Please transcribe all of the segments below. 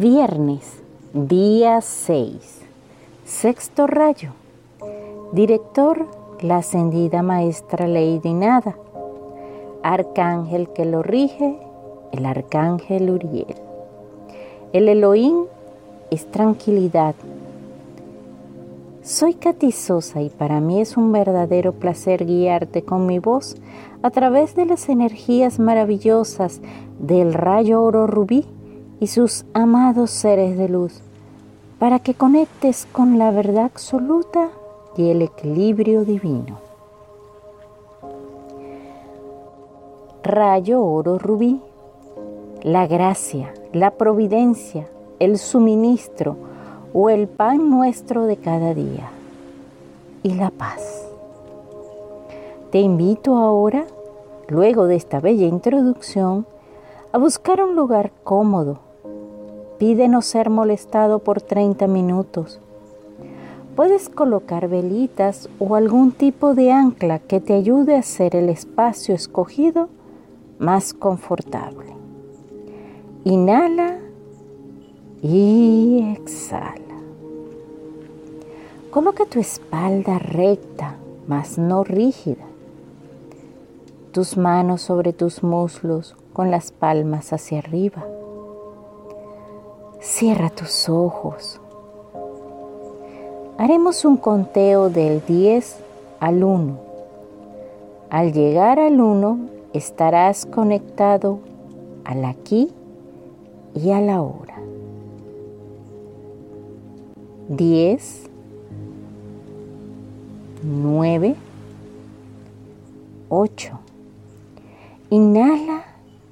Viernes, día 6. Sexto rayo. Director, la ascendida maestra Lady Nada. Arcángel que lo rige, el arcángel Uriel. El Elohim es tranquilidad. Soy Katy Sosa y para mí es un verdadero placer guiarte con mi voz a través de las energías maravillosas del rayo oro rubí y sus amados seres de luz, para que conectes con la verdad absoluta y el equilibrio divino. Rayo oro rubí, la gracia, la providencia, el suministro o el pan nuestro de cada día y la paz. Te invito ahora, luego de esta bella introducción, a buscar un lugar cómodo Pide no ser molestado por 30 minutos. Puedes colocar velitas o algún tipo de ancla que te ayude a hacer el espacio escogido más confortable. Inhala y exhala. Coloca tu espalda recta, mas no rígida. Tus manos sobre tus muslos con las palmas hacia arriba. Cierra tus ojos. Haremos un conteo del 10 al 1. Al llegar al 1 estarás conectado al aquí y a la hora. 10, 9, 8. Inhala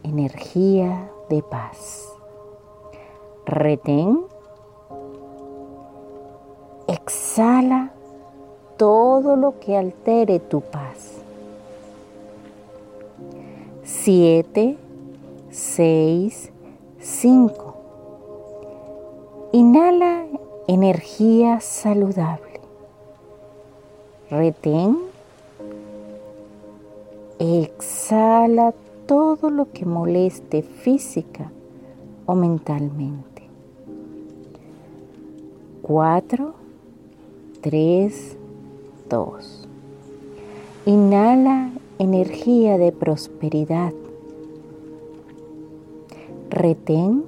energía de paz retén, exhala todo lo que altere tu paz. Siete, seis, cinco. Inhala energía saludable. Retén. Exhala todo lo que moleste física o mentalmente. 4, 3, 2. Inhala energía de prosperidad. Retén.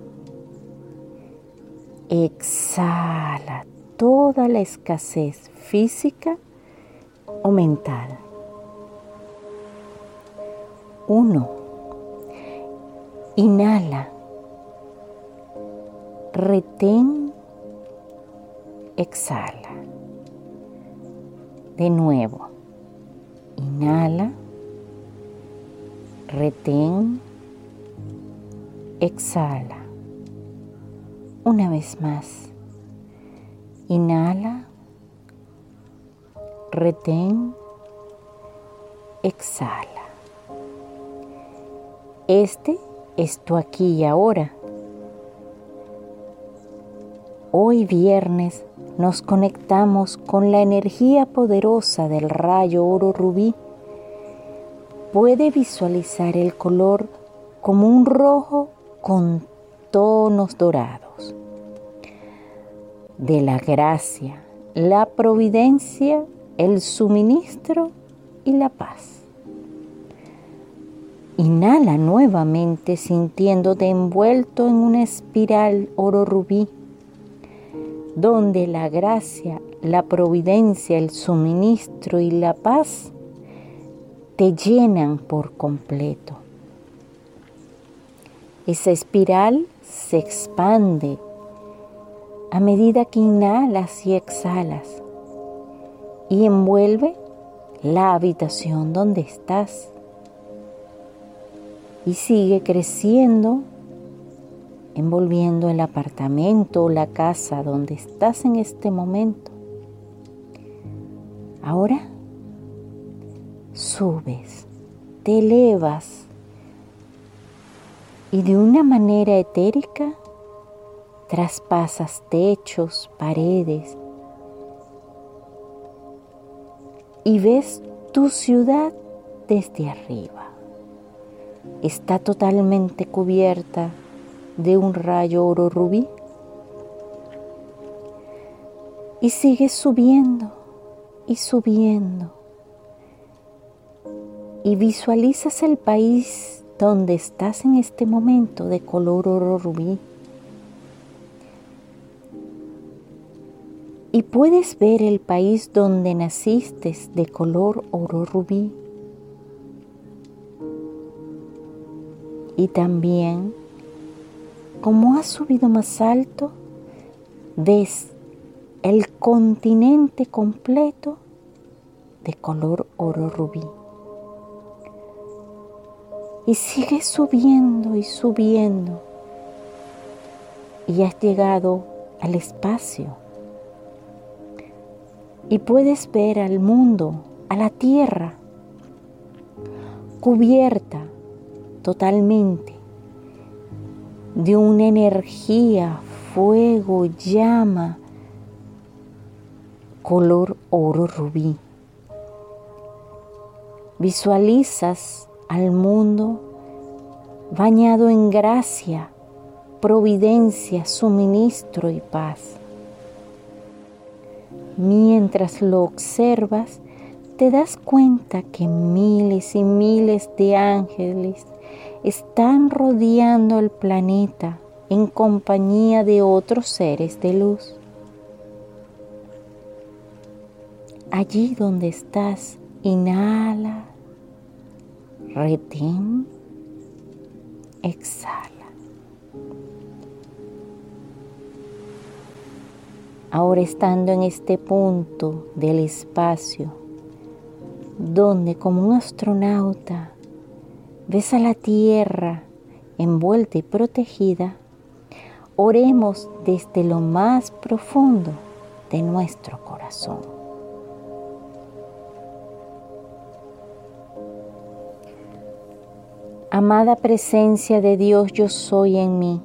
Exhala toda la escasez física o mental. 1. Inhala. Retén exhala. De nuevo, inhala, retén, exhala. Una vez más, inhala, retén, exhala. Este es tu aquí y ahora. Hoy viernes nos conectamos con la energía poderosa del rayo oro rubí, puede visualizar el color como un rojo con tonos dorados. De la gracia, la providencia, el suministro y la paz. Inhala nuevamente sintiéndote envuelto en una espiral oro rubí donde la gracia, la providencia, el suministro y la paz te llenan por completo. Esa espiral se expande a medida que inhalas y exhalas y envuelve la habitación donde estás y sigue creciendo envolviendo el apartamento o la casa donde estás en este momento. Ahora subes, te elevas y de una manera etérica traspasas techos, paredes y ves tu ciudad desde arriba. Está totalmente cubierta de un rayo oro rubí Y sigues subiendo y subiendo. Y visualizas el país donde estás en este momento de color oro rubí. Y puedes ver el país donde naciste de color oro rubí. Y también, como has subido más alto, ves el continente completo de color oro rubí. Y sigues subiendo y subiendo. Y has llegado al espacio. Y puedes ver al mundo, a la tierra, cubierta totalmente de una energía, fuego, llama, color oro rubí. Visualizas al mundo bañado en gracia, providencia, suministro y paz. Mientras lo observas, te das cuenta que miles y miles de ángeles están rodeando el planeta en compañía de otros seres de luz. Allí donde estás, inhala, retén, exhala. Ahora estando en este punto del espacio, donde como un astronauta ves a la Tierra envuelta y protegida, oremos desde lo más profundo de nuestro corazón. Amada presencia de Dios, yo soy en mí.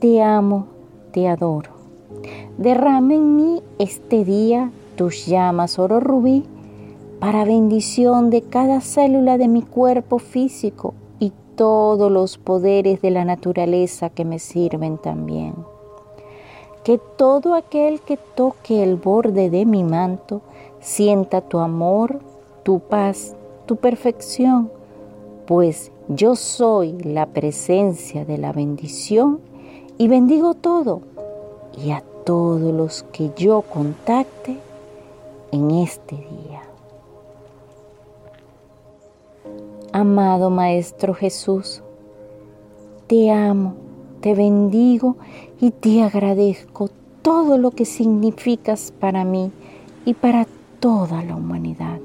Te amo, te adoro. Derrame en mí este día tus llamas oro rubí para bendición de cada célula de mi cuerpo físico y todos los poderes de la naturaleza que me sirven también. Que todo aquel que toque el borde de mi manto sienta tu amor, tu paz, tu perfección, pues yo soy la presencia de la bendición y bendigo todo y a todos los que yo contacte en este día. Amado Maestro Jesús, te amo, te bendigo y te agradezco todo lo que significas para mí y para toda la humanidad.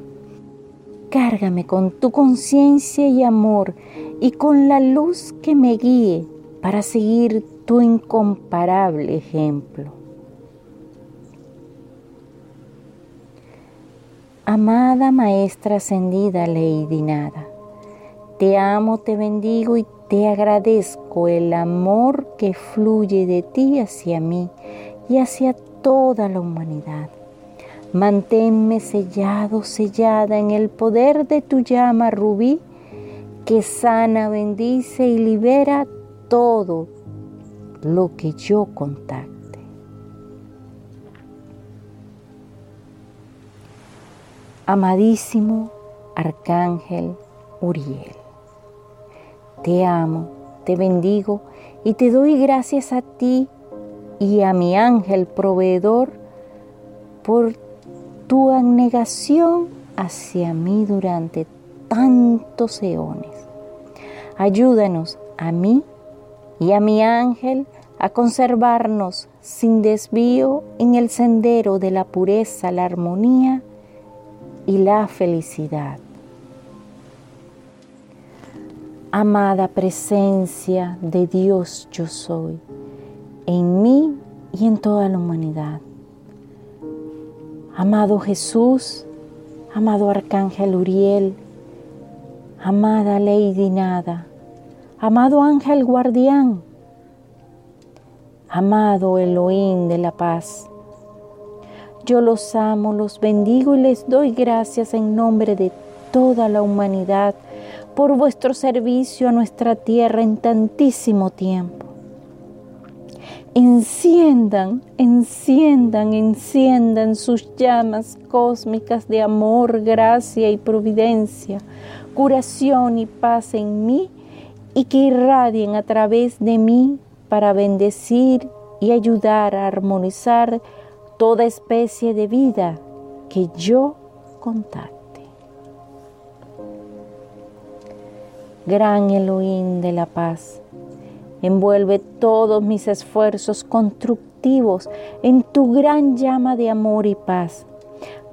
Cárgame con tu conciencia y amor y con la luz que me guíe para seguir tu incomparable ejemplo. Amada Maestra Ascendida Lady Nada, te amo, te bendigo y te agradezco el amor que fluye de ti hacia mí y hacia toda la humanidad. Manténme sellado, sellada en el poder de tu llama rubí, que sana, bendice y libera todo lo que yo contacte. Amadísimo Arcángel Uriel, te amo, te bendigo y te doy gracias a ti y a mi ángel proveedor por tu abnegación hacia mí durante tantos eones. Ayúdanos a mí y a mi ángel a conservarnos sin desvío en el sendero de la pureza, la armonía y la felicidad. Amada presencia de Dios yo soy, en mí y en toda la humanidad. Amado Jesús, amado Arcángel Uriel, amada Lady Nada, amado Ángel Guardián, amado Elohim de la paz. Yo los amo, los bendigo y les doy gracias en nombre de toda la humanidad por vuestro servicio a nuestra tierra en tantísimo tiempo. enciendan, enciendan, enciendan sus llamas cósmicas de amor, gracia y providencia, curación y paz en mí y que irradien a través de mí para bendecir y ayudar a armonizar toda especie de vida que yo contacte. Gran Elohim de la paz, envuelve todos mis esfuerzos constructivos en tu gran llama de amor y paz.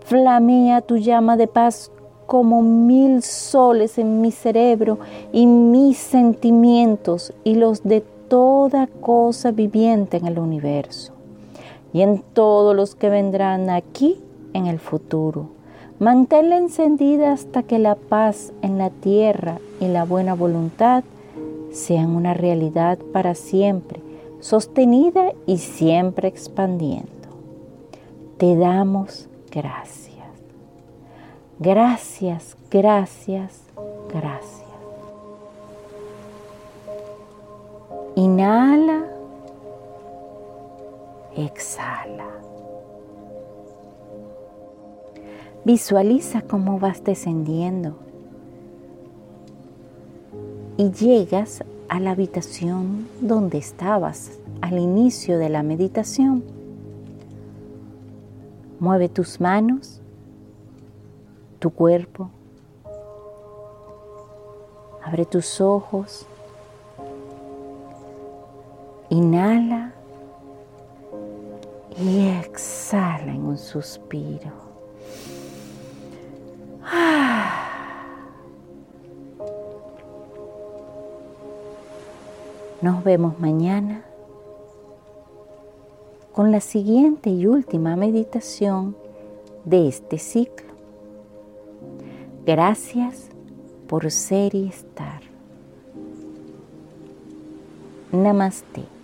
Flamea tu llama de paz como mil soles en mi cerebro y mis sentimientos y los de toda cosa viviente en el universo y en todos los que vendrán aquí en el futuro. Manténla encendida hasta que la paz en la tierra y la buena voluntad sean una realidad para siempre, sostenida y siempre expandiendo. Te damos gracias. Gracias, gracias, gracias. Inhala, exhala. Visualiza cómo vas descendiendo y llegas a la habitación donde estabas al inicio de la meditación. Mueve tus manos tu cuerpo. Abre tus ojos. Inhala y exhala en un suspiro. Nos vemos mañana con la siguiente y última meditación de este ciclo. Gracias por ser y estar. Namaste.